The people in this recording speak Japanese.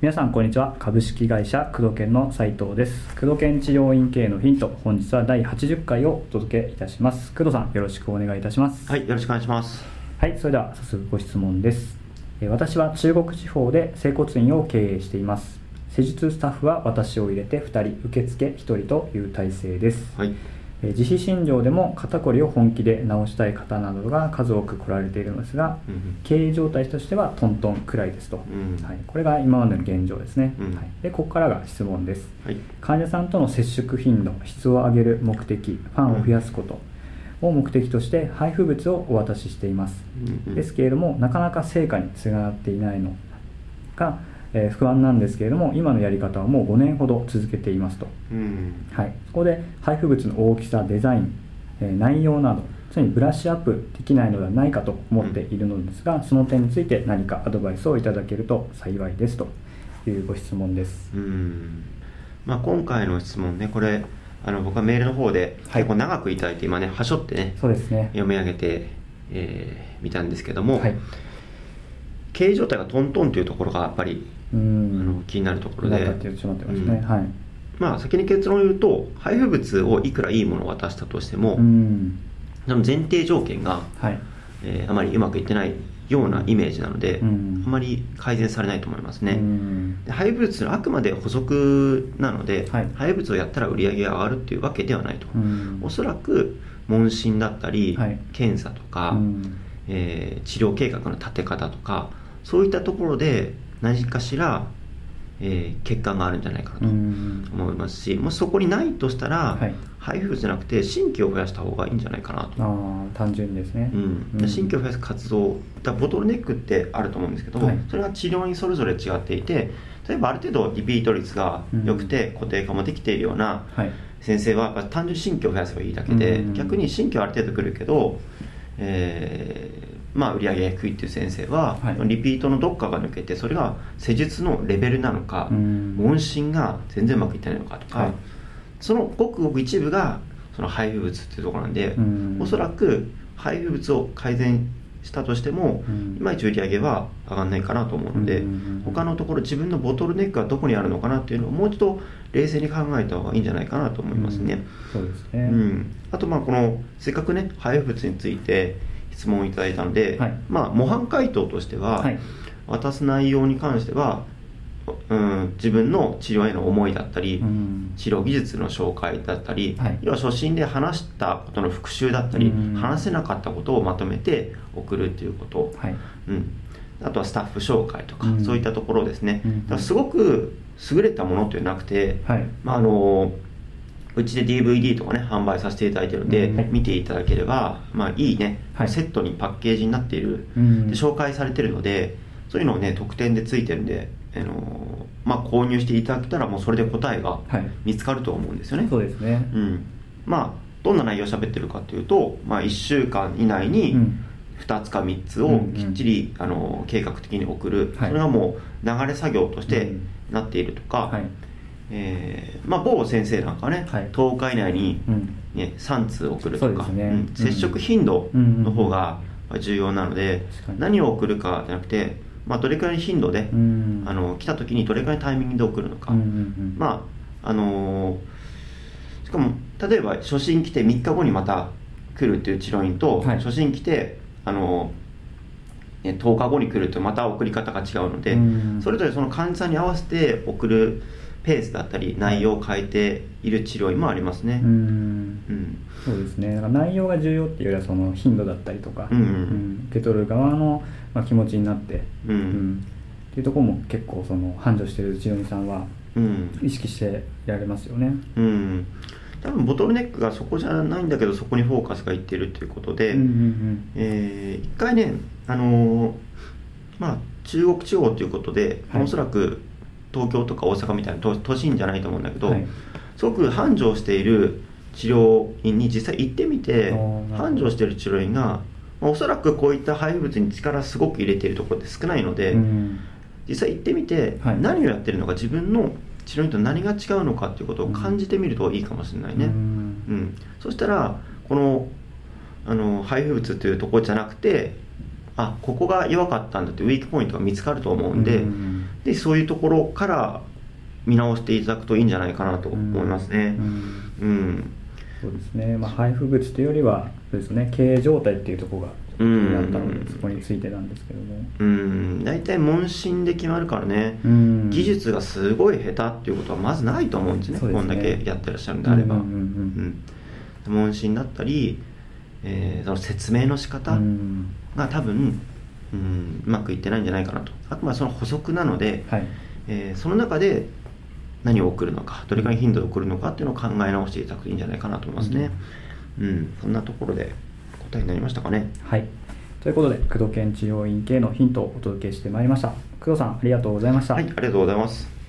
皆さんこんにちは。株式会社工藤研の斉藤です。工藤研治療院系のヒント本日は第80回をお届けいたします。工藤さんよろしくお願いいたします。はいよろしくお願いします。はいそれでは早速ご質問です。えー私は中国地方で整骨院を経営しています。施術スタッフは私を入れて2人受付1人という体制です、はい。えー自費診療でも肩こりを本気で治したい方などが数多く来られているのですが、うん経営状態としてはトントンくらいですと、うんはい、これが今までの現状ですね、うんはい、でここからが質問です。はい。患者さんとの接触頻度質を上げる目的ファンを増やすことを目的として配布物をお渡ししています、うんですけれどもなかなか成果につながっていないのが、えー不安なんですけれども今のやり方はもう5年ほど続けていますと、うん。はい、そこで配布物の大きさデザイン、えー内容など常にブラッシュアップできないのではないかと思っているのですが、その点について何かアドバイスをいただけると幸いですというご質問です。うん。まあ今回の質問ねこれあの僕はメールの方ではい。結構長くいただいて今ねはしょってねそうですね。読み上げてえー見たんですけどもはい。経営状態がトントンというところがやっぱりうあん。の気になるところで。まあ先に結論を言うと配布物をいくらいいものを渡したとしてもうん。その前提条件がはい。えーあまりうまくいってないようなイメージなので、うん。あまり改善されないと思いますね、うん。で配布物はあくまで補足なので、はい。配布物をやったら売り上げが上がるっていうわけではないと、うん。おそらく問診だったり、はい。検査とか、うん。えー治療計画の立て方とかそういったところで何かしら、えー欠陥があるんじゃないかなとうん。思いますし、もしそこにないとしたら、はい。配布物じゃなくて新規を増やした方がいいんじゃないかなと。ああ単純にですね、うん。うん。新規を増やす活動だボトルネックってあると思うんですけど、はい。それが治療にそれぞれ違っていて例えばある程度リピート率が良くて固定化もできているようなはい。先生は単純に新規を増やせばいいだけで、うん。逆に新規はある程度来るけど、えーまあ、売り上げが低いっていう先生は、はい。リピートのどっかが抜けてそれが施術のレベルなのか、うん。問診が全然うまくいってないのかとか、はい。そのごくごく一部がその配布物っていうところなんで、うん。おそらく配布物を改善したとしても、うん。いまいち売り上げは上がらないかなと思うので、うん。他のところ自分のボトルネックはどこにあるのかなっていうのをもう一度冷静に考えた方がいいんじゃないかなと思いますね。そうですうね、ん。あとまあこのせっかくね配布物について質問をいただいたので、はい。まあ模範回答としては、はい。渡す内容に関しては、うん、自分の治療への思いだったり、うん。治療技術の紹介だったり、はい。要は初診で話したことの復習だったり、うん。話せなかったことをまとめて送るっていうこと、はい。うん、あとはスタッフ紹介とか、うん。そういったところですね、うん。だからすごく優れたものってなくて、はい。まあ、あのうちで DVD とかね販売させていただいてるので、うん。はい見ていただければ、まあ、いいね、はい。セットにパッケージになっている、うん。で紹介されてるのでそういうのをね特典でついてるんで、あのまあ、購入していただけたらもうそれで答えがはい。見つかると思うんですよね、そうですね。うん、まあどんな内容を喋ってるかっていうと、まあ、1週間以内にうん。2つか3つをうんうん。きっちり、あの計画的に送る、はい。それがもう流れ作業としてうん。なっているとか、はいえーまあ、某先生なんかはね、はい。10日以内に、うん。ね、3通送るとか、ね。うんうん。接触頻度の方が重要なので、何を送るかじゃなくて、まあ、どれくらいの頻度で、うん。あの来た時にどれくらいのタイミングで送るのか、まああのーしかも例えば初診来て3日後にまた来るっていう治療院と、はい。初診来て、あのーね、10日後に来るとまた送り方が違うので、うん。それぞれその患者さんに合わせて送るペースだったり内容を変えている治療院もありますね。う。ん。うん。そうですね。だから内容が重要っていうよりはその頻度だったりとか、うんうんうん。受け取る側の、まあ、気持ちになって、うん。っていうところも結構その繁盛してる治療院さんはうん。意識してやられますよね。うん。多分ボトルネックがそこじゃないんだけどそこにフォーカスがいってるということで、うんうんえー一回ね、あのーまあ、中国地方ということで、はい。おそらく東京とか大阪みたいな都都心じゃないと思うんだけど、はい。すごく繁盛している治療院に実際行ってみて繁盛している治療院が、まあおそらくこういった配布物に力すごく入れているところって少ないので、うん。実際行ってみて、はい。何をやってるのか自分の治療院と何が違うのかっていうことを感じてみるといいかもしれないね。うん。うん、そしたらこのあの配布物というところじゃなくてあここが弱かったんだってウィークポイントが見つかると思うんで,、うんでそういうところから見直していただくといいんじゃないかなと思いますね。う。ん。うん。そうですね、まあ、配布物というよりはそうですね。経営状態っていうところが気になったのうん。でそこについてなんですけども、うん。大体問診で決まるからね、うん。技術がすごい下手っていうことはまずないと思うんですね。ね。こんだけやってらっしゃるんであれば、うんうんうん問診だったり、えーその説明の仕うん方うん。が多分、うん、うまくいってないんじゃないかなと。あくまでその補足なので、はい。えーその中で何を送るのかどれくらいの頻度で送るのかっていうのを考え直していただくといいんじゃないかなと思いますね。うん、そんなところで答えになりましたかね。はい。ということで工藤研治療院系のヒントをお届けしてまいりました。工藤さんありがとうございました、はいありがとうございます